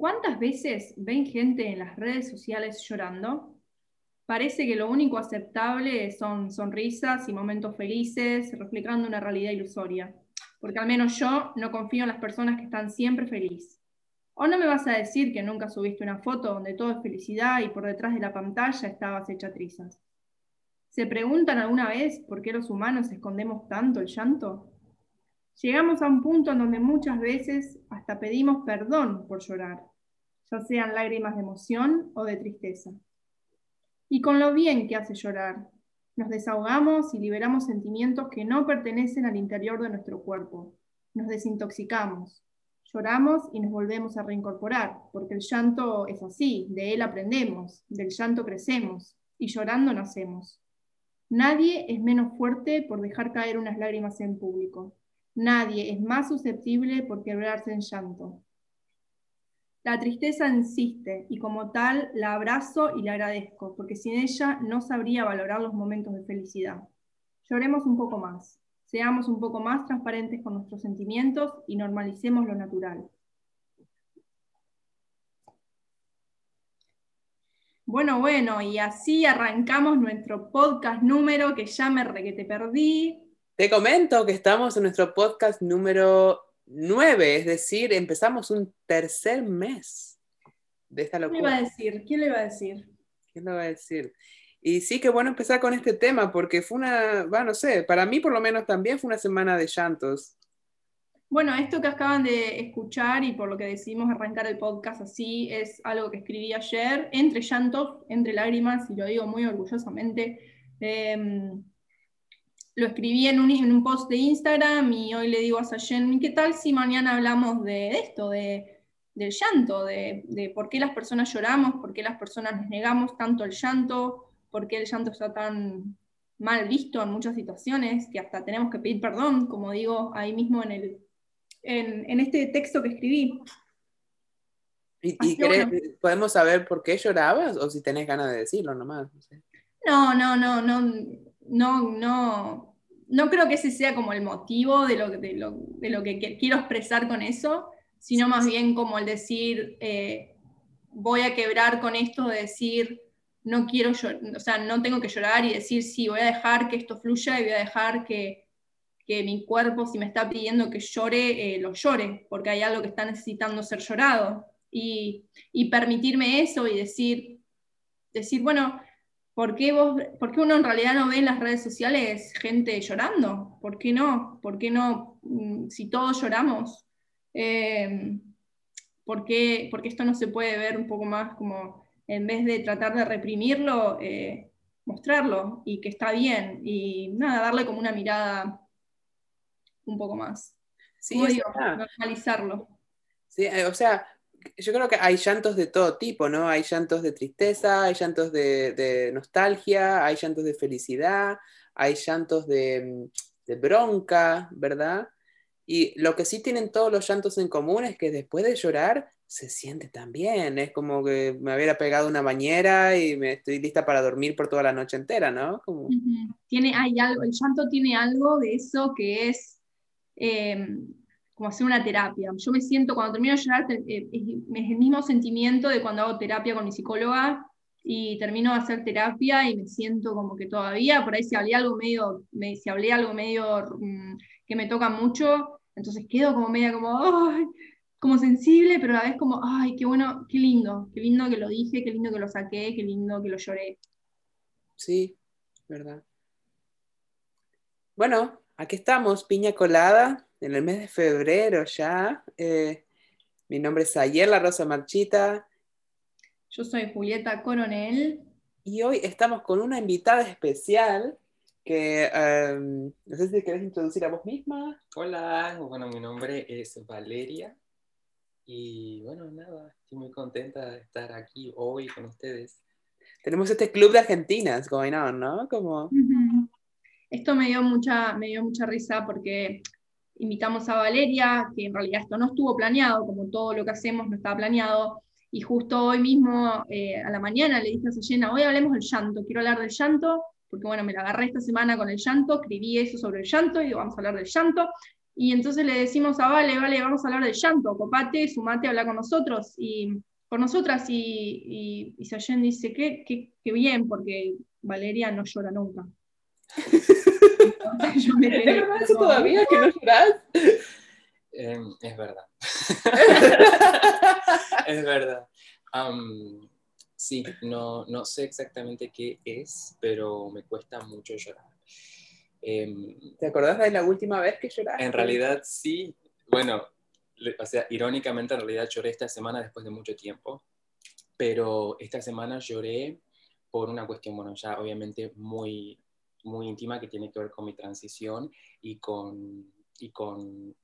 ¿Cuántas veces ven gente en las redes sociales llorando? Parece que lo único aceptable son sonrisas y momentos felices, reflejando una realidad ilusoria. Porque al menos yo no confío en las personas que están siempre felices. ¿O no me vas a decir que nunca subiste una foto donde todo es felicidad y por detrás de la pantalla estabas hecha trizas? ¿Se preguntan alguna vez por qué los humanos escondemos tanto el llanto? Llegamos a un punto en donde muchas veces hasta pedimos perdón por llorar, ya sean lágrimas de emoción o de tristeza. Y con lo bien que hace llorar, nos desahogamos y liberamos sentimientos que no pertenecen al interior de nuestro cuerpo. Nos desintoxicamos, lloramos y nos volvemos a reincorporar, porque el llanto es así, de él aprendemos, del llanto crecemos y llorando nacemos. Nadie es menos fuerte por dejar caer unas lágrimas en público. Nadie es más susceptible por quebrarse en llanto. La tristeza insiste y como tal la abrazo y la agradezco, porque sin ella no sabría valorar los momentos de felicidad. Lloremos un poco más, seamos un poco más transparentes con nuestros sentimientos y normalicemos lo natural. Bueno, bueno, y así arrancamos nuestro podcast número que ya me re que te perdí. Te comento que estamos en nuestro podcast número 9, es decir, empezamos un tercer mes de esta locura. ¿Quién le iba a decir? ¿Quién le iba a decir? ¿Quién le va a decir? Y sí, que bueno empezar con este tema, porque fue una, bueno, no sé, para mí por lo menos también fue una semana de llantos. Bueno, esto que acaban de escuchar y por lo que decidimos arrancar el podcast así es algo que escribí ayer, entre llantos, entre lágrimas, y lo digo muy orgullosamente. Em, lo escribí en un, post de Instagram y hoy le digo a Sayen, ¿qué tal si mañana hablamos de esto, de, del llanto, de, por qué las personas lloramos, por qué las personas nos negamos tanto el llanto, por qué el llanto está tan mal visto en muchas situaciones, que hasta tenemos que pedir perdón, como digo ahí mismo en, el, en, este texto que escribí. ¿Y, podemos saber por qué llorabas o si tenés ganas de decirlo nomás? No, no, no, no, no, no, no creo que ese sea como el motivo de lo, de lo, que quiero expresar con eso, sino más bien como el decir, eh, voy a quebrar con esto de decir, no quiero o sea, no tengo que llorar y decir, sí, voy a dejar que esto fluya y voy a dejar que, mi cuerpo, si me está pidiendo que llore, eh, lo llore, porque hay algo que está necesitando ser llorado. Y, y permitirme eso y decir, decir, bueno, ¿Por qué, vos, uno en realidad no ve en las redes sociales gente llorando? ¿Por qué no? ¿Por qué no? Mm, si todos lloramos, eh, ¿por, qué, porque esto no se puede ver un poco más como, en vez de tratar de reprimirlo, eh, mostrarlo y que está bien? Y nada, darle como una mirada un poco más. Sí, normalizarlo. Sí, eh, o sea, yo creo que hay llantos de todo tipo, ¿no? Hay llantos de tristeza, hay llantos de, nostalgia, hay llantos de felicidad, hay llantos de, bronca, ¿verdad? Y lo que sí tienen todos los llantos en común es que después de llorar se siente tan bien. Es como que me hubiera pegado una bañera y me estoy lista para dormir por toda la noche entera, ¿no? Como... Tiene, hay algo, el llanto tiene algo de eso que es em, como hacer una terapia. Yo me siento, cuando termino de llorar, eh, es el mismo sentimiento de cuando hago terapia con mi psicóloga y termino de hacer terapia y me siento como que todavía, por ahí si hablé algo medio, si hablé algo medio mm, que me toca mucho, entonces quedo como media como, como sensible, pero a la vez como, ay, qué bueno, qué lindo, qué lindo que lo dije, qué lindo que lo saqué, qué lindo que lo lloré. Sí, verdad. Bueno, aquí estamos, piña colada, en el mes de febrero ya. Eh, mi nombre es Ayer La Rosa Marchita. Yo soy Julieta Coronel. Y hoy estamos con una invitada especial que em, no sé si querés introducir a vos misma. Hola, bueno, mi nombre es Valeria. Y bueno, nada, estoy muy contenta de estar aquí hoy con ustedes. Tenemos este club de argentinas going on, ¿no? Como... Esto me dio, mucha, me dio mucha risa porque invitamos a Valeria, que en realidad esto no estuvo planeado, como todo lo que hacemos no estaba planeado, y justo hoy mismo, eh, a la mañana, le dije a Sayena, hoy hablemos del llanto, quiero hablar del llanto, porque bueno, me la agarré esta semana con el llanto, escribí eso sobre el llanto, y digo, vamos a hablar del llanto, Y entonces le decimos a Vale, Vale, vamos a hablar del llanto, copate, sumate, habla con nosotros y con nosotras. Y, y, Sayen dice, qué, qué, qué bien, porque Valeria no llora nunca. yo me ¿Es verdad eso todavía que no lloras? Eh, es verdad. es verdad. sí, no, no sé exactamente qué es, pero me cuesta mucho llorar. Em, ¿Te acordás de la última vez que lloraste? En realidad sí. Bueno, o sea, irónicamente en realidad lloré esta semana después de mucho tiempo, pero esta semana lloré por una cuestión, bueno, ya obviamente muy, muy íntima que tiene que ver con mi transición y con, y con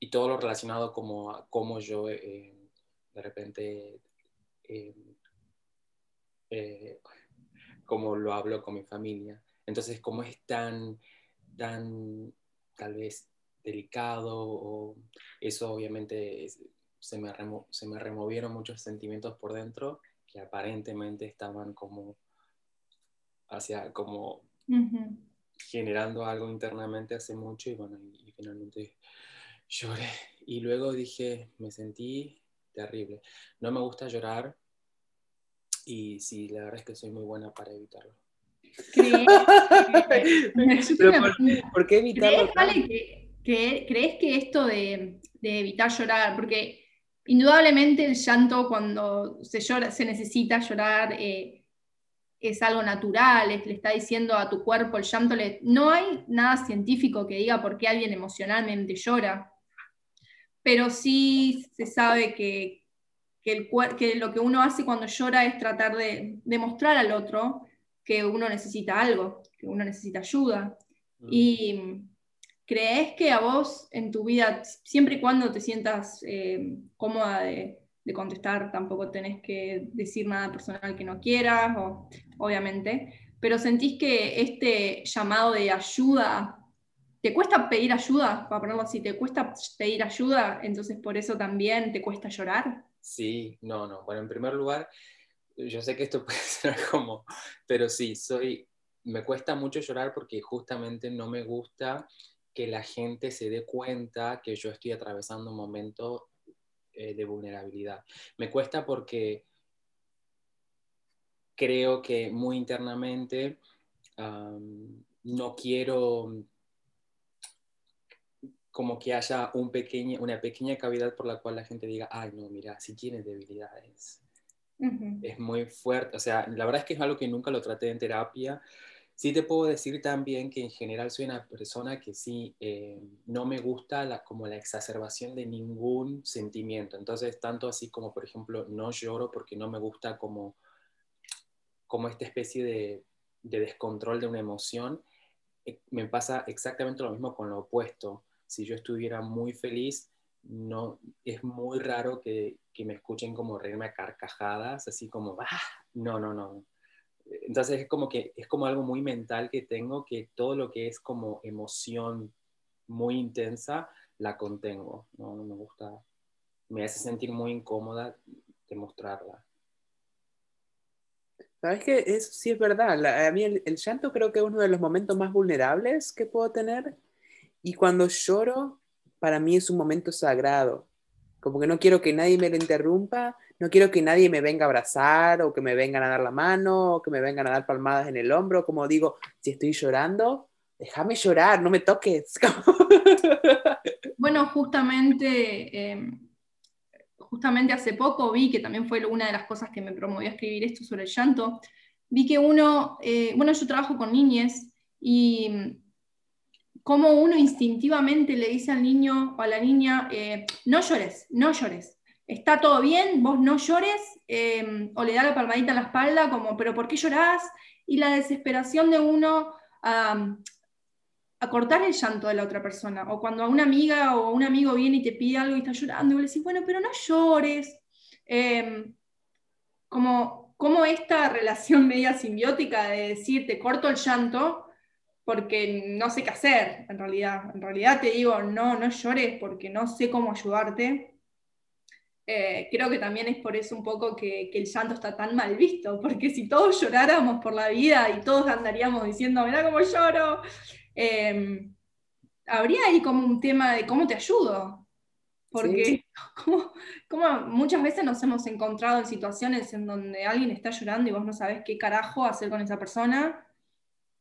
y todo lo relacionado como a cómo yo eh, de repente eh, eh, como lo hablo con mi familia. Entonces, como es tan, tan tal vez delicado, eso obviamente se, me se me removieron muchos sentimientos por dentro que aparentemente estaban como hacia como generando algo internamente hace mucho y bueno, y, finalmente lloré. Y luego dije, me sentí terrible. No me gusta llorar y sí, la verdad es que soy muy buena para evitarlo. ¿Crees, por, qué evitarlo? ¿Crees, que, esto de, de, evitar llorar, porque indudablemente el llanto cuando se llora, se necesita llorar, eh, es algo natural, le está diciendo a tu cuerpo el llanto, le, no hay nada científico que diga por qué alguien emocionalmente llora, pero sí se sabe que, el, que lo que uno hace cuando llora es tratar de demostrar al otro que uno necesita algo, que uno necesita ayuda. Mm. Y crees que a vos en tu vida, siempre y cuando te sientas eh, cómoda de, de contestar, tampoco tenés que decir nada personal que no quieras, o, obviamente, pero sentís que este llamado de ayuda, ¿te cuesta pedir ayuda? Para ponerlo así, ¿te cuesta pedir ayuda? Entonces por eso también te cuesta llorar. Sí, no, no. Bueno, en primer lugar, yo sé que esto puede ser como, pero sí, soy, me cuesta mucho llorar porque justamente no me gusta que la gente se dé cuenta que yo estoy atravesando un momento eh, de vulnerabilidad. Me cuesta porque creo que muy internamente no quiero como que haya un pequeño, una pequeña cavidad por la cual la gente diga, ay, no, mira, si tienes debilidades. Es muy fuerte, o sea, la verdad es que es algo que nunca lo traté en terapia, Sí te puedo decir también que en general soy una persona que sí, eh, no me gusta la, como la exacerbación de ningún sentimiento. Entonces, tanto así como, por ejemplo, no lloro porque no me gusta como, como esta especie de, de descontrol de una emoción, eh, me pasa exactamente lo mismo con lo opuesto. Si yo estuviera muy feliz, no, es muy raro que, que me escuchen como reírme a carcajadas, así como, ah, no, no, no entonces es como que es como algo muy mental que tengo, que todo lo que es como emoción muy intensa, la contengo, no, me gusta, me hace sentir muy incómoda demostrarla. Sabes que eso sí es verdad, a mí el, el, llanto creo que es uno de los momentos más vulnerables que puedo tener. Y cuando lloro, para mí es un momento sagrado, como que no quiero que nadie me lo interrumpa no quiero que nadie me venga a abrazar o que me vengan a dar la mano o que me vengan a dar palmadas en el hombro. Como digo, si estoy llorando, déjame llorar, no me toques. Bueno, justamente, em, justamente hace poco vi que también fue una de las cosas que me promovió a escribir esto sobre el llanto. Vi que uno, eh, bueno, yo trabajo con niñas y como uno instintivamente le dice al niño o a la niña, eh, no llores, no llores está todo bien, vos no llores, em, o le da la palmadita en la espalda, como, pero ¿por qué llorás? Y la desesperación de uno a cortar el llanto de la otra persona, o cuando a una amiga o un amigo viene y te pide algo y está llorando, y le decís, bueno, pero no llores. Em, como, como esta relación media simbiótica de decir, te corto el llanto, porque no sé qué hacer, en realidad. En realidad te digo, no, no llores porque no sé cómo ayudarte. Eh, creo que también es por eso un poco que, el llanto está tan mal visto, porque si todos lloráramos por la vida y todos andaríamos diciendo, mirá cómo lloro, em, habría ahí como un tema de cómo te ayudo. Porque como, muchas veces nos hemos encontrado en situaciones en donde alguien está llorando y vos no sabés qué carajo hacer con esa persona.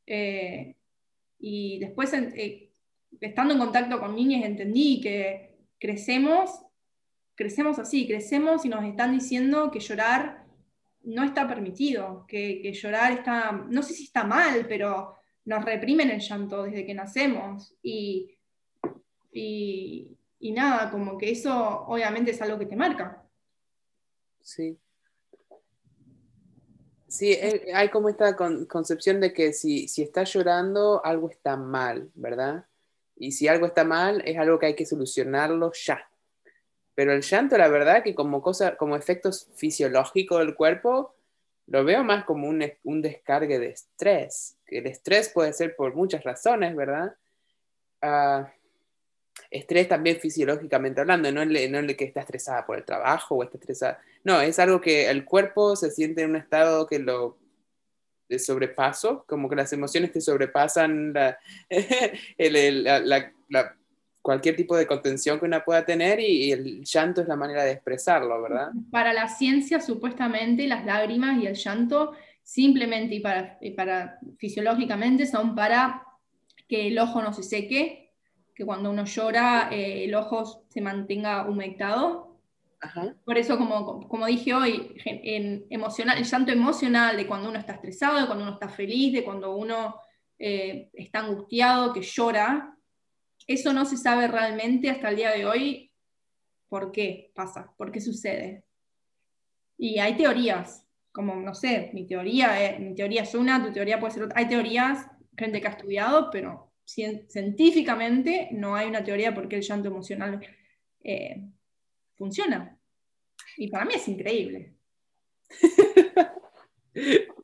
Eh, y después, eh, estando en contacto con niñas, entendí que crecemos, crecemos así, crecemos y nos están diciendo que llorar no está permitido, que, llorar está, no sé si está mal, pero nos reprimen el llanto desde que nacemos. Y, y, y nada, como que eso obviamente es algo que te marca. Sí. Sí, eh, hay como esta concepción de que si, si estás llorando, algo está mal, ¿verdad? Y si algo está mal, es algo que hay que solucionarlo ya. Pero el llanto, la verdad, que como cosa, como efecto fisiológico del cuerpo, lo veo más como un, un descargue de estrés. El estrés puede ser por muchas razones, ¿verdad? Uh, estrés también fisiológicamente hablando, no el, no el que está estresada por el trabajo o está estresada. No, es algo que el cuerpo se siente en un estado que lo de sobrepaso, como que las emociones te sobrepasan la, cualquier tipo de contención que una pueda tener y, el llanto es la manera de expresarlo, ¿verdad? Para la ciencia, supuestamente, las lágrimas y el llanto simplemente y para, y para fisiológicamente son para que el ojo no se seque que cuando uno llora eh, el ojo se mantenga humectado. Por eso, como, como dije hoy, en emocional, el llanto emocional de cuando uno está estresado, de cuando uno está feliz, de cuando uno eh, está angustiado, que llora, eso no se sabe realmente hasta el día de hoy por qué pasa, por qué sucede. Y hay teorías, como, no sé, mi teoría, mi teoría es una, tu teoría puede ser otra. Hay teorías, gente que ha estudiado, pero científicamente no hay una teoría por qué el llanto emocional eh, funciona. Y para mí es increíble.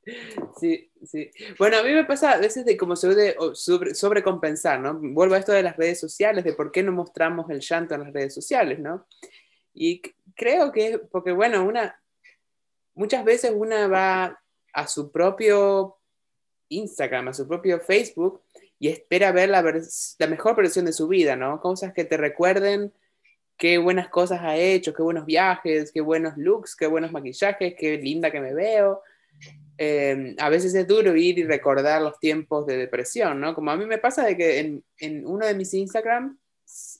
Sí, sí. Bueno, a mí me pasa a veces de como sobre, sobre, sobrecompensar, ¿no? Vuelvo a esto de las redes sociales, de por qué no mostramos el llanto en las redes sociales, ¿no? Y creo que, porque bueno, una, muchas veces una va a su propio Instagram, a su propio Facebook, y espera ver la, la, mejor versión de su vida, ¿no? Cosas que te recuerden qué buenas cosas ha hecho, qué buenos viajes, qué buenos looks, qué buenos maquillajes, qué linda que me veo. Em, a veces es duro ir y recordar los tiempos de depresión, ¿no? Como a mí me pasa de que en, en uno de mis Instagram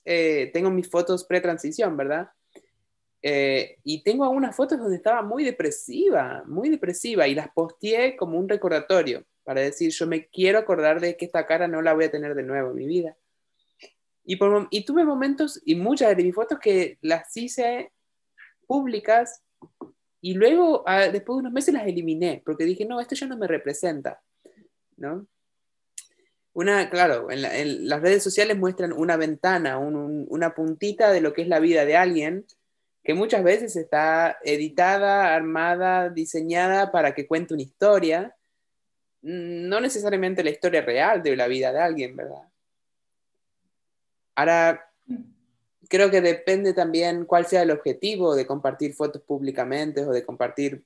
eh, tengo mis fotos pre-transición, ¿verdad? Eh, y tengo algunas fotos donde estaba muy depresiva, muy depresiva, y las posteé como un recordatorio para decir, yo me quiero acordar de que esta cara no la voy a tener de nuevo en mi vida. Y, por, y tuve momentos, y muchas de mis fotos que las hice públicas, y luego, ah, después de unos meses, las eliminé, porque dije, no, esto ya no me representa, ¿no? Una, claro, en, las redes sociales muestran una ventana, una puntita de lo que es la vida de alguien, que muchas veces está editada, armada, diseñada para que cuente una historia, no necesariamente la historia real de la vida de alguien, ¿verdad? Ahora, creo que depende también cuál sea el objetivo de compartir fotos públicamente o de compartir,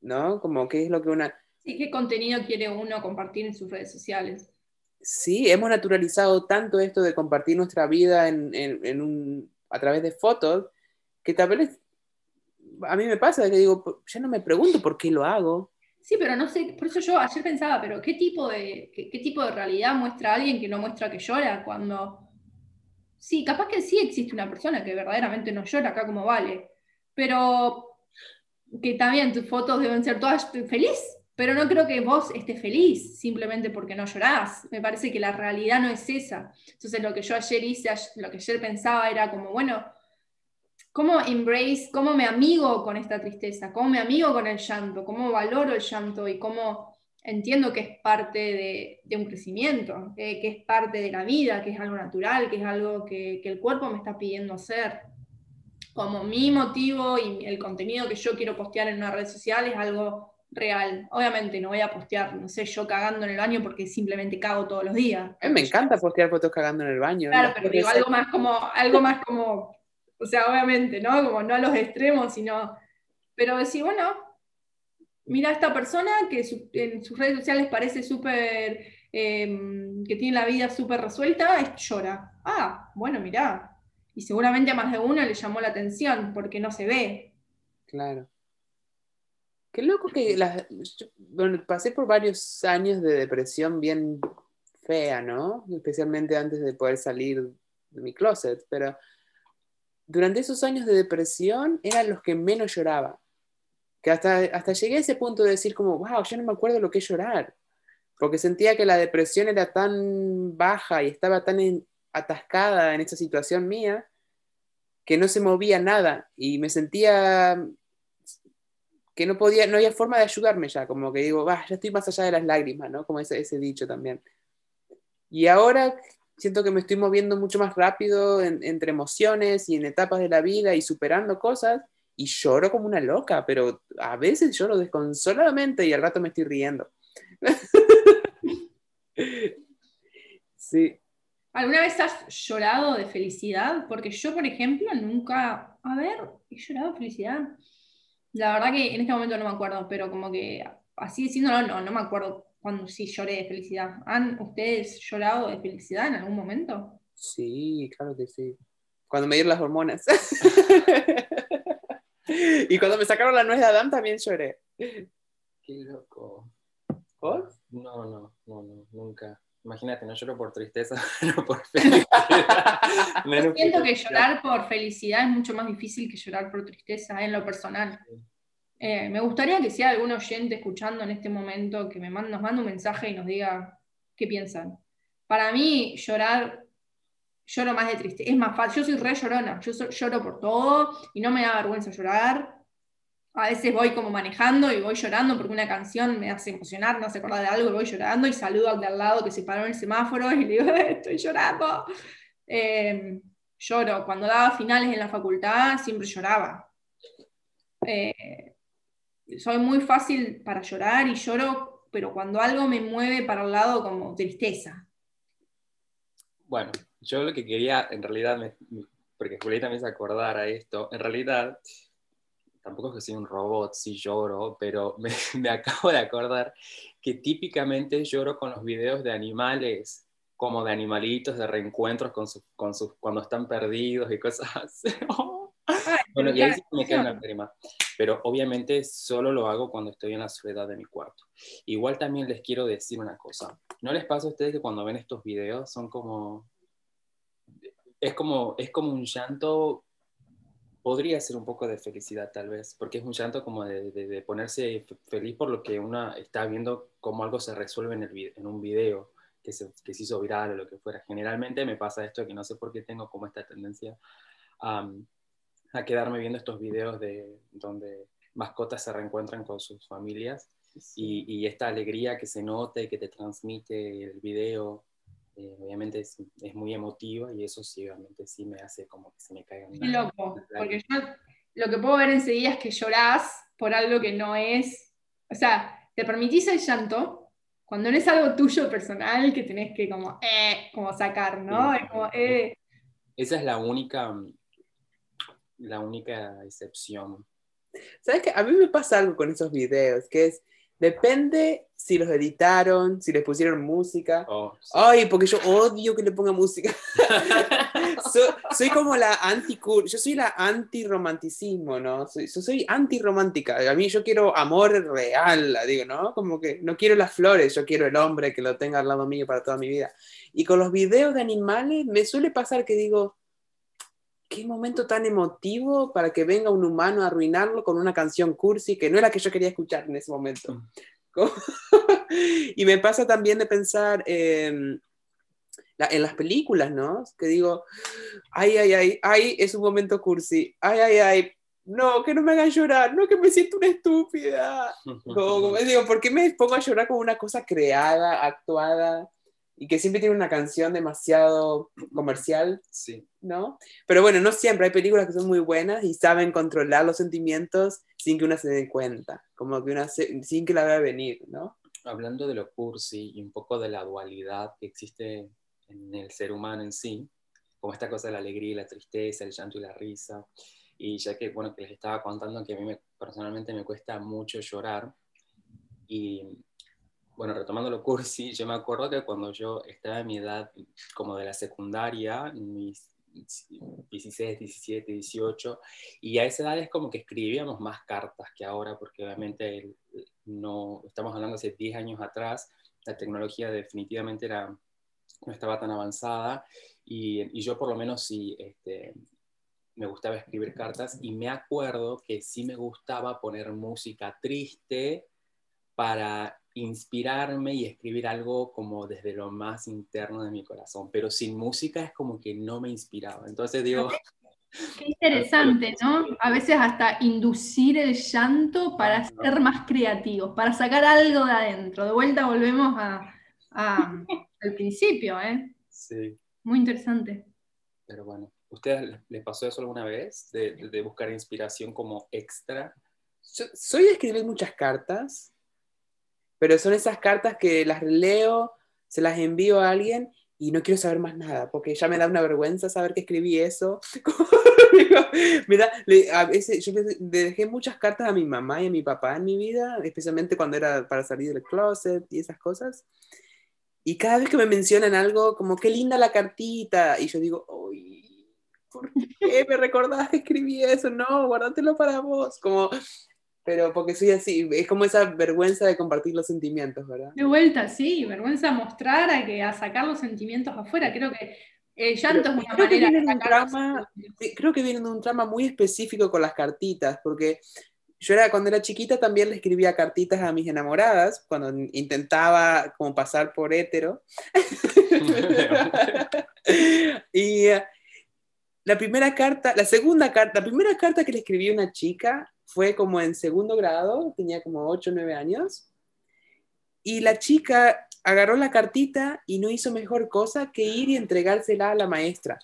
¿no? Como qué es lo que una... Sí, qué contenido quiere uno compartir en sus redes sociales. Sí, hemos naturalizado tanto esto de compartir nuestra vida en, un, a través de fotos, que tal vez a mí me pasa que digo, ya no me pregunto por qué lo hago. Sí, pero no sé, por eso yo ayer pensaba, pero ¿qué tipo de, qué, tipo de realidad muestra alguien que no muestra que llora cuando... Sí, capaz que sí existe una persona que verdaderamente no llora acá como vale, pero que también tus fotos deben ser todas feliz, pero no creo que vos estés feliz simplemente porque no llorás. Me parece que la realidad no es esa. Entonces lo que yo ayer hice, lo que ayer pensaba era como, bueno, cómo embrace, cómo me amigo con esta tristeza, cómo me amigo con el llanto, cómo valoro el llanto y cómo entiendo que es parte de, un crecimiento, que, es parte de la vida, que es algo natural, que es algo que, el cuerpo me está pidiendo hacer. Como mi motivo y el contenido que yo quiero postear en una red social es algo real. Obviamente no voy a postear, no sé, yo cagando en el baño porque simplemente cago todos los días. A mí me encanta postear fotos cagando en el baño. Claro, pero digo algo más como, algo más como o sea, obviamente, ¿no? Como no a los extremos, sino... Pero decir, bueno, mira a esta persona que en sus redes sociales parece súper em, que tiene la vida súper resuelta, es, llora. Ah, bueno, mirá. Y seguramente a más de uno le llamó la atención porque no se ve. Claro. Qué loco que bueno, pasé por varios años de depresión bien fea, ¿no? Especialmente antes de poder salir de mi closet, pero durante esos años de depresión eran los que menos lloraba. Que hasta, hasta llegué a ese punto de decir como, wow, yo no me acuerdo lo que es llorar. Porque sentía que la depresión era tan baja y estaba tan atascada en esa situación mía que no se movía nada y me sentía que no podía, no había forma de ayudarme ya, como que digo, ya estoy más allá de las lágrimas, ¿no? Como ese, ese dicho también. Y ahora siento que me estoy moviendo mucho más rápido entre emociones y en etapas de la vida y superando cosas y lloro como una loca, pero a veces lloro desconsoladamente y al rato me estoy riendo. sí. ¿Alguna vez has llorado de felicidad? Porque yo, por ejemplo, nunca, a ver, he llorado de felicidad. La verdad que en este momento no me acuerdo, pero como que así diciéndolo, no, no me acuerdo cuando sí lloré de felicidad. ¿Han ustedes llorado de felicidad en algún momento? Sí, claro que sí. Cuando me dieron las hormonas. y cuando me sacaron la nuez de Adán también lloré. Qué loco. ¿Vos? No, no, no, no, nunca. Imagínate, no lloro por tristeza, no por felicidad. siento que llorar por felicidad es mucho más difícil que llorar por tristeza en lo personal. Eh, me gustaría que sea algún oyente escuchando en este momento que me nos mande un mensaje y nos diga qué piensan. Para mí, llorar, lloro más de tristeza. Es más fácil. Yo soy re llorona. Yo lloro por todo y no me da vergüenza llorar. A veces voy como manejando y voy llorando porque una canción me hace emocionar, me hace acordar de algo y voy llorando y saludo al de al lado que se paró en el semáforo y le digo, estoy llorando. Eh, lloro. Cuando daba finales en la facultad siempre lloraba. Eh, soy muy fácil para llorar y lloro, pero cuando algo me mueve para el lado como tristeza. Bueno, yo lo que quería, en realidad, porque Julieta me hizo acordar a esto, en realidad, tampoco es que soy un robot, sí lloro, pero me, acabo de acordar que típicamente lloro con los videos de animales, como de animalitos, de reencuentros con sus, con sus, cuando están perdidos y cosas así. bueno, y ahí sí me queda una lágrima pero obviamente solo lo hago cuando estoy en la soledad de mi cuarto. Igual también les quiero decir una cosa, ¿no les pasa a ustedes que cuando ven estos videos son como, es como, es como un llanto, podría ser un poco de felicidad tal vez, porque es un llanto como de, de, ponerse feliz por lo que uno está viendo cómo algo se resuelve en, el, en un video. Que se, que se hizo viral o lo que fuera. Generalmente me pasa esto que no sé por qué tengo como esta tendencia a, a quedarme viendo estos videos de donde mascotas se reencuentran con sus familias y, y, esta alegría que se note, que te transmite el video, eh, obviamente es, es, muy emotiva y eso sí, obviamente sí me hace como que se me caiga Qué loco, porque yo lo que puedo ver enseguida es que llorás por algo que no es, o sea, te permitís el llanto cuando no es algo tuyo personal que tenés que como, eh, como sacar, ¿no? Es como, eh. Esa es la única la única excepción. ¿Sabes qué? A mí me pasa algo con esos videos, que es, depende si los editaron, si les pusieron música. Oh, Ay, porque yo odio que le ponga música. soy, como la anti yo soy la anti-romanticismo, ¿no? Soy, soy anti-romántica. A mí yo quiero amor real, digo, ¿no? Como que no quiero las flores, yo quiero el hombre que lo tenga al lado mío para toda mi vida. Y con los videos de animales me suele pasar que digo, qué momento tan emotivo para que venga un humano a arruinarlo con una canción cursi que no era la que yo quería escuchar en ese momento. Mm. y me pasa también de pensar en las películas, ¿no? Que digo, ay, ay, ay, ay, es un momento cursi, ay, ay, ay, no, que no me hagan llorar, no, que me siento una estúpida. Como, digo, ¿por qué me pongo a llorar con una cosa creada, actuada? Y que siempre tiene una canción demasiado comercial, sí. ¿no? Pero bueno, no siempre, hay películas que son muy buenas y saben controlar los sentimientos sin que una se dé cuenta, como que una sin que la vea venir, ¿no? Hablando de lo cursi y un poco de la dualidad que existe en el ser humano en sí, como esta cosa de la alegría y la tristeza, el llanto y la risa, y ya que, bueno, que les estaba contando que a mí personalmente me cuesta mucho llorar, y bueno, retomando lo cursi, yo me acuerdo que cuando yo estaba en mi edad como de la secundaria, mis 16, 17, 18, y a esa edad es como que escribíamos más cartas que ahora, porque obviamente no, estamos hablando hace 10 años atrás, la tecnología definitivamente era, no estaba tan avanzada, y, y yo por lo menos sí este, me gustaba escribir cartas, y me acuerdo que sí me gustaba poner música triste para inspirarme y escribir algo como desde lo más interno de mi corazón, pero sin música es como que no me inspiraba. Entonces digo... Qué interesante, ¿no? A veces hasta inducir el llanto para ser más creativos, para sacar algo de adentro. De vuelta volvemos a, al principio, ¿eh? Sí. Muy interesante. Pero bueno, ¿ustedes les pasó eso alguna vez? De, de buscar inspiración como extra. soy de escribir muchas cartas, pero son esas cartas que las leo, se las envío a alguien y no quiero saber más nada, porque ya me da una vergüenza saber que escribí eso. me da, a veces, yo le dejé muchas cartas a mi mamá y a mi papá en mi vida, especialmente cuando era para salir del closet y esas cosas. Y cada vez que me mencionan algo, como qué linda la cartita, y yo digo, uy, ¿por qué me recordás que escribí eso? No, guárdatelo para vos. Como pero porque soy así, es como esa vergüenza de compartir los sentimientos, ¿verdad? De vuelta, sí, vergüenza mostrar a, que, a sacar los sentimientos afuera. Creo que el llanto es una manera de sacar Creo que viene de un trama muy específico con las cartitas, porque yo era, cuando era chiquita también le escribía cartitas a mis enamoradas, cuando intentaba como pasar por hétero. y eh, la primera carta, la segunda carta, la primera carta que le escribí a una chica fue como en segundo grado, tenía como 8 o 9 años, y la chica agarró la cartita y no hizo mejor cosa que ir y entregársela a la maestra.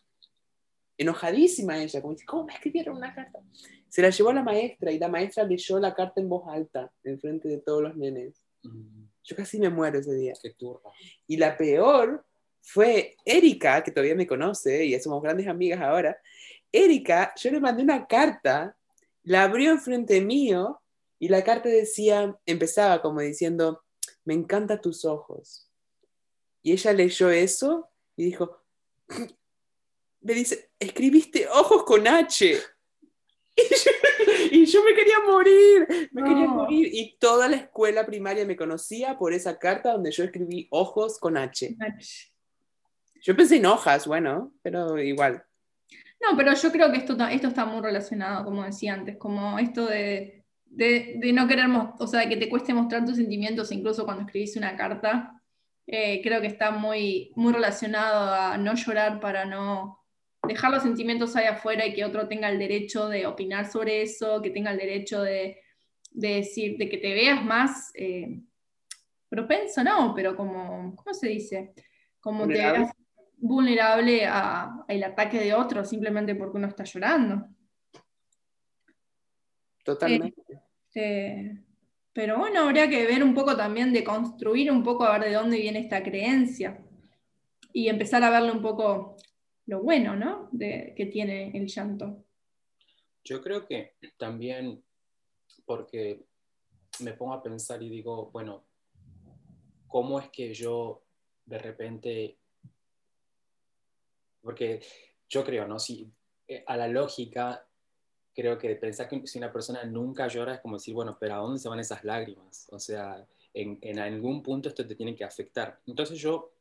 Enojadísima ella, como dice, ¿cómo me escribieron una carta? Se la llevó a la maestra y la maestra leyó la carta en voz alta, en frente de todos los nenes. Mm. Yo casi me muero ese día. Y la peor fue Erika, que todavía me conoce y somos grandes amigas ahora. Erika, yo le mandé una carta la abrió enfrente mío y la carta decía, empezaba como diciendo, me encantan tus ojos. Y ella leyó eso y dijo, me dice, escribiste ojos con H. Y yo, me quería morir, me quería morir. Y toda la escuela primaria me conocía por esa carta donde yo escribí ojos con H. Yo pensé en hojas, bueno, pero igual. No, pero yo creo que esto, esto está muy relacionado, como decía antes, como esto de, no querer, o sea, que te cueste mostrar tus sentimientos incluso cuando escribís una carta. Eh, creo que está muy, muy relacionado a no llorar para no dejar los sentimientos ahí afuera y que otro tenga el derecho de opinar sobre eso, que tenga el derecho de, decir, de que te veas más eh, propenso, no, pero como, ¿cómo se dice? Como te veas vulnerable al ataque de otro simplemente porque uno está llorando. Totalmente. Este, pero bueno, habría que ver un poco también de construir un poco a ver de dónde viene esta creencia y empezar a verle un poco lo bueno, ¿no? De, que tiene el llanto. Yo creo que también porque me pongo a pensar y digo, bueno, ¿cómo es que yo de repente porque yo creo, ¿no? Si, eh, a la lógica, creo que pensar que si una persona nunca llora es como decir, bueno, pero ¿a dónde se van esas lágrimas? O sea, en, algún punto esto te tiene que afectar. Entonces yo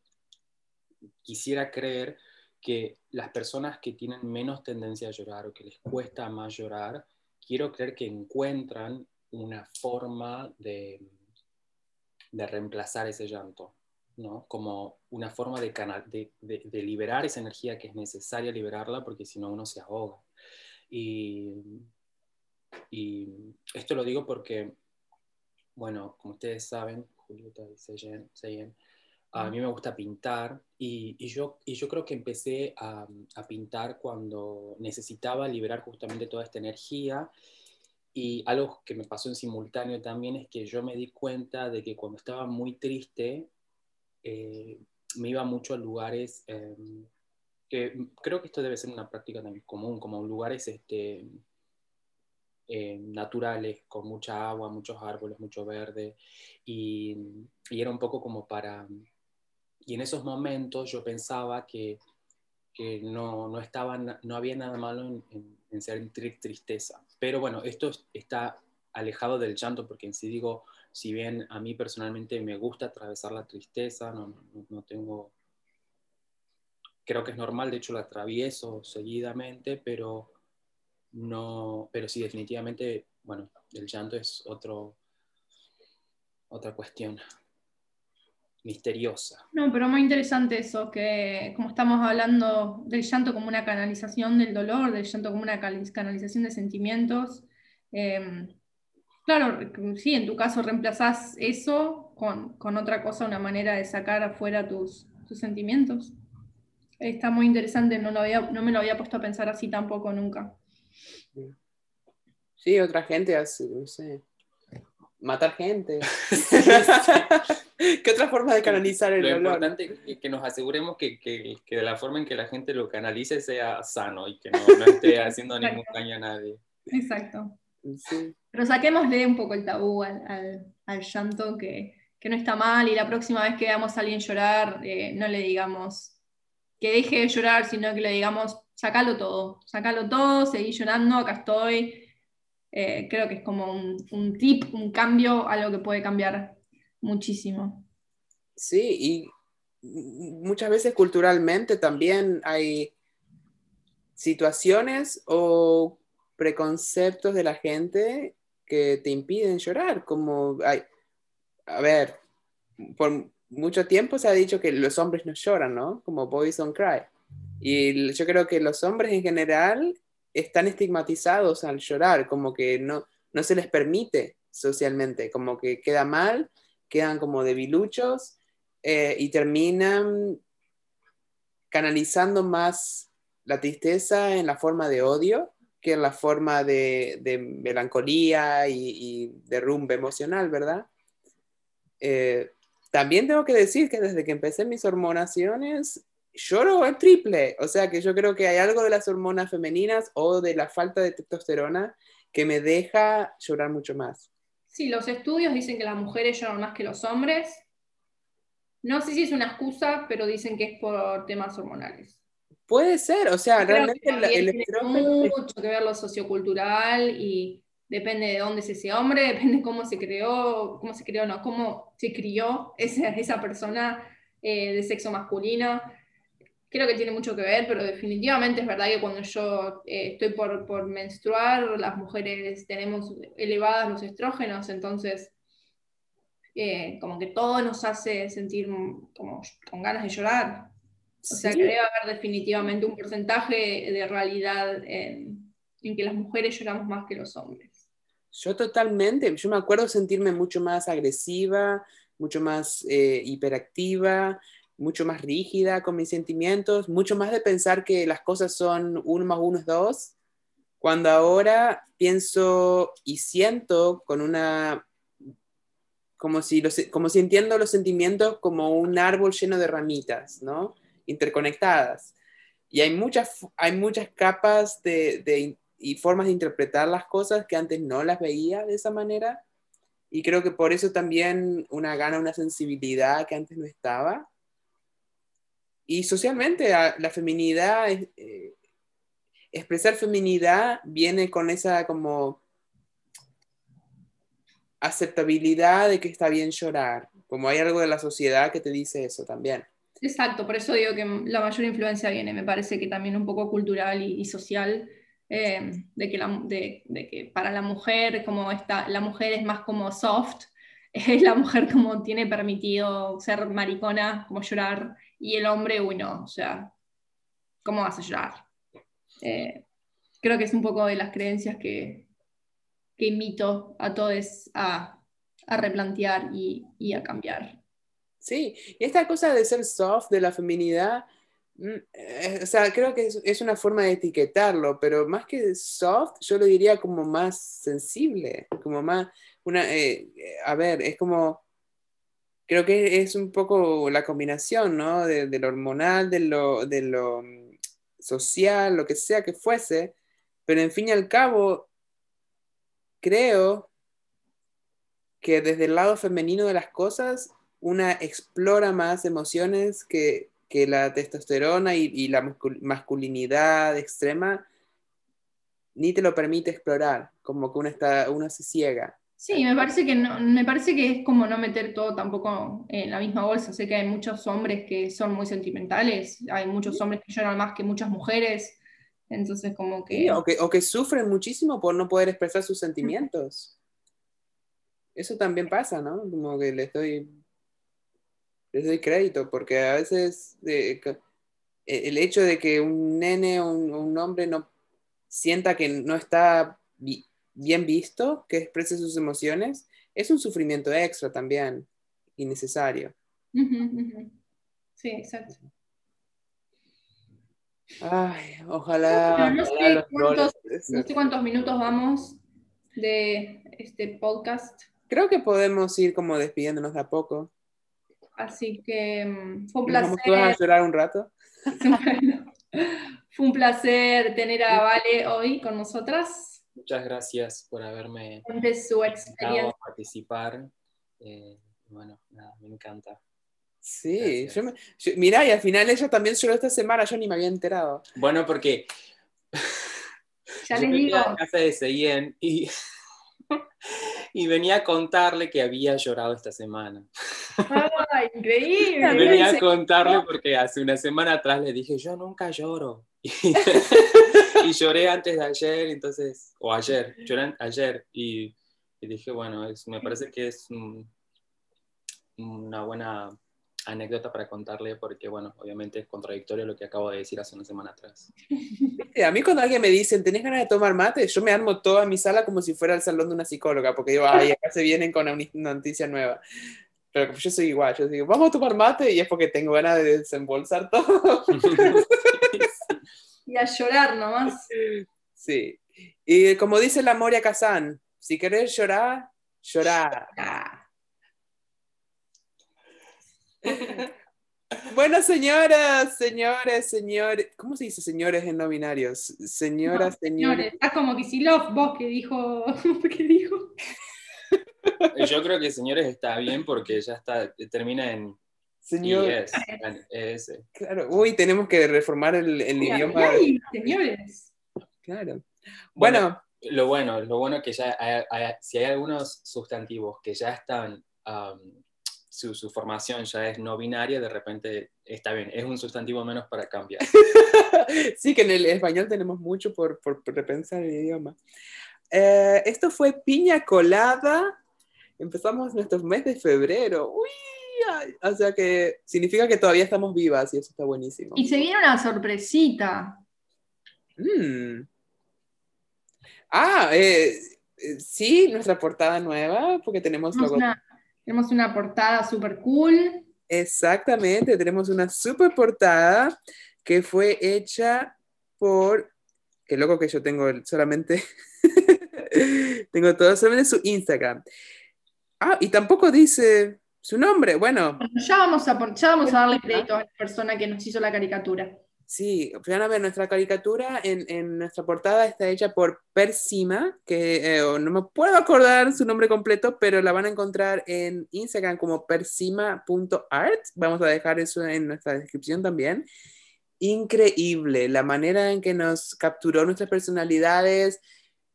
quisiera creer que las personas que tienen menos tendencia a llorar o que les cuesta más llorar, quiero creer que encuentran una forma de, de reemplazar ese llanto. ¿No? como una forma de, canal, de, de, liberar esa energía que es necesaria liberarla porque si no uno se ahoga. Y, y, esto lo digo porque, bueno, como ustedes saben, Julieta y Seyen, a mí me gusta pintar y, y, yo, y yo creo que empecé a, a, pintar cuando necesitaba liberar justamente toda esta energía y algo que me pasó en simultáneo también es que yo me di cuenta de que cuando estaba muy triste eh, me iba mucho a lugares em, que creo que esto debe ser una práctica también común, como lugares este, eh, naturales, con mucha agua, muchos árboles, mucho verde, y, y, era un poco como para... Y en esos momentos yo pensaba que, que no, no, estaba, no había nada malo en, en, ser tristeza. Pero bueno, esto está alejado del llanto, porque en sí digo, si bien a mí personalmente me gusta atravesar la tristeza, no, no, no tengo creo que es normal, de hecho la atravieso seguidamente, pero no, pero sí, definitivamente, bueno, el llanto es otro, otra cuestión misteriosa. No, pero muy interesante eso, que como estamos hablando del llanto como una canalización del dolor, del llanto como una canalización de sentimientos. Em, claro, sí, en tu caso reemplazás eso con, con, otra cosa, una manera de sacar afuera tus, tus sentimientos. Está muy interesante, no, lo había, no me lo había puesto a pensar así tampoco nunca. Sí, otra gente hace, no sé, matar gente. ¿Qué otra forma de canalizar el dolor? Lo importante es que nos aseguremos que, que, que, de la forma en que la gente lo canalice sea sano y que no, no esté haciendo ningún daño a nadie. Exacto. Sí. Pero saquémosle un poco el tabú al, al, al llanto que, que, no está mal y la próxima vez que veamos a alguien llorar, eh, no le digamos que deje de llorar, sino que le digamos, sacalo todo, sacalo todo, seguí llorando, acá estoy. Eh, creo que es como un, un, tip, un cambio, algo que puede cambiar muchísimo. Sí, y muchas veces culturalmente también hay situaciones o preconceptos de la gente que te impiden llorar, como hay, a ver, por mucho tiempo se ha dicho que los hombres no lloran, ¿no? Como boys don't cry. Y yo creo que los hombres en general están estigmatizados al llorar, como que no, no se les permite socialmente, como que queda mal, quedan como debiluchos eh, y terminan canalizando más la tristeza en la forma de odio que la forma de, de melancolía y, y, derrumbe emocional, ¿verdad? Eh, también tengo que decir que desde que empecé mis hormonaciones, lloro el triple. O sea que yo creo que hay algo de las hormonas femeninas o de la falta de testosterona que me deja llorar mucho más. Sí, los estudios dicen que las mujeres lloran más que los hombres. No sé si es una excusa, pero dicen que es por temas hormonales. Puede ser, o sea, realmente el, el estrógeno... mucho que ver lo sociocultural y depende de dónde es ese hombre, depende de cómo se creó, cómo se creó, no, cómo se crió esa, esa persona eh, de sexo masculino creo que tiene mucho que ver, pero definitivamente es verdad que cuando yo eh, estoy por, por, menstruar, las mujeres tenemos elevados los estrógenos, entonces eh, como que todo nos hace sentir como con ganas de llorar. O sea que debe haber definitivamente un porcentaje de realidad en, en, que las mujeres lloramos más que los hombres. Yo totalmente, yo me acuerdo sentirme mucho más agresiva, mucho más eh, hiperactiva, mucho más rígida con mis sentimientos, mucho más de pensar que las cosas son uno más uno es dos, cuando ahora pienso y siento con una, como si, los, como si entiendo los sentimientos como un árbol lleno de ramitas, ¿no? Interconectadas. Y hay muchas, hay muchas capas de, de, y formas de interpretar las cosas que antes no las veía de esa manera. Y creo que por eso también una gana, una sensibilidad que antes no estaba y socialmente la feminidad, eh, expresar feminidad viene con esa como aceptabilidad de que está bien llorar, como hay algo de la sociedad que te dice eso también. Exacto, por eso digo que la mayor influencia viene, me parece que también un poco cultural y, social, eh, de, que para la mujer, como está, la mujer es más como soft, es la mujer como tiene permitido ser maricona, como llorar, y el hombre, uy, o sea, ¿cómo vas a llorar? Eh, creo que es un poco de las creencias que, que invito a todos a, replantear y, a cambiar. Sí, y esta cosa de ser soft, de la feminidad, mm, eh, o sea, creo que es, es, una forma de etiquetarlo, pero más que soft, yo lo diría como más sensible, como más, una, eh, a ver, es como, creo que es un poco la combinación, ¿no? De, de lo hormonal, de lo, de lo mm, social, lo que sea que fuese, pero en fin y al cabo, creo que desde el lado femenino de las cosas, una explora más emociones que, la testosterona y, la masculinidad extrema ni te lo permite explorar, como que uno, está, uno se ciega. Sí, me parece que no, me parece que es como no meter todo tampoco en la misma bolsa. Sé que hay muchos hombres que son muy sentimentales, hay muchos hombres que lloran más que muchas mujeres. Entonces, como que... o, que sufren muchísimo por no poder expresar sus sentimientos. Eso también pasa, ¿no? Como que les doy, les doy crédito, porque a veces e, el hecho de que un nene o un, hombre no sienta que no está bien visto, que exprese sus emociones, es un sufrimiento extra también, innecesario. Sí, exacto. Ay, ojalá. No, sé cuántos, no, sé cuántos, minutos vamos de este podcast. Creo que podemos ir como despidiéndonos de a poco. Así que mm, fue un placer. ¿Vamos a llorar un rato? fue un placer tener a Vale hoy con nosotras. Muchas gracias por haberme de su experiencia. participar. Eh, bueno, nada, me encanta. Sí, yo mira, y al final ella también lloró esta semana, yo ni me había enterado. Bueno, porque ya les digo. A casa de Seyen y, y venía a contarle que había llorado esta semana. ¡Ay, increíble! venía a contarle porque hace una semana atrás le dije, yo nunca lloro. Y, lloré antes de ayer, entonces, o ayer, lloré ayer. Y, dije, bueno, me parece que es una buena anécdota para contarle porque, bueno, obviamente es contradictorio lo que acabo de decir hace una semana atrás. A mí cuando alguien me dice, ¿tenés ganas de tomar mate? Yo me armo toda mi sala como si fuera el salón de una psicóloga, porque digo, ay, acá se vienen con una noticia nueva. Pero yo soy igual, yo digo, vamos a tomar mate y es porque tengo ganas de desembolsar todo. y a llorar nomás. Sí. Y como dice la Moria Kazan, si querés llorar, llorar. Bueno, señoras, señores, señores, ¿cómo se dice señores en no binarios? Señoras, señores. Está como Kisilov, vos que dijo, que dijo. Yo creo que señores está bien porque ya está, termina en señores. Claro, uy, tenemos que reformar el, idioma. señores. Claro. Bueno, lo bueno, lo bueno que ya si hay algunos sustantivos que ya están su, formación ya es no binaria, de repente está bien, es un sustantivo menos para cambiar. sí, que en el español tenemos mucho por, por repensar el idioma. Eh, esto fue Piña Colada. Empezamos nuestro mes de febrero. Uy, o sea que significa que todavía estamos vivas y eso está buenísimo. Y se viene una sorpresita. Mm. Ah, eh, eh, sí, nuestra portada nueva, porque tenemos logo. Tenemos una portada súper cool. Exactamente, tenemos una super portada que fue hecha por, qué loco que yo tengo solamente, tengo todo solamente su Instagram. Ah, y tampoco dice su nombre, bueno. Ya vamos a, ya vamos a darle crédito a la persona que nos hizo la caricatura. Sí, van a ver, nuestra caricatura en, nuestra portada está hecha por Persima, que eh, no me puedo acordar su nombre completo, pero la van a encontrar en Instagram como persima.art. Vamos a dejar eso en nuestra descripción también. Increíble la manera en que nos capturó nuestras personalidades.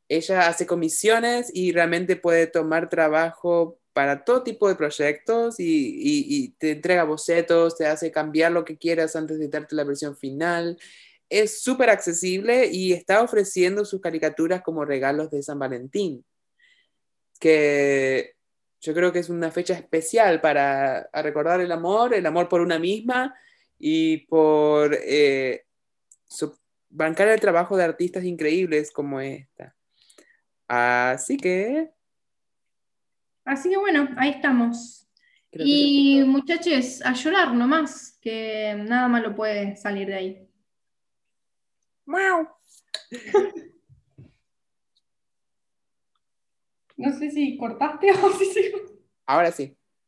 Ella hace comisiones y realmente puede tomar trabajo para todo tipo de proyectos y, te entrega bocetos, te hace cambiar lo que quieras antes de darte la versión final. Es súper accesible y está ofreciendo sus caricaturas como regalos de San Valentín, que yo creo que es una fecha especial para recordar el amor, el amor por una misma y por eh, bancar el trabajo de artistas increíbles como esta. Así que Así que bueno, ahí estamos. y muchachos, a llorar nomás, que nada malo puede salir de ahí. ¡Mau! no sé si cortaste o si Ahora sí.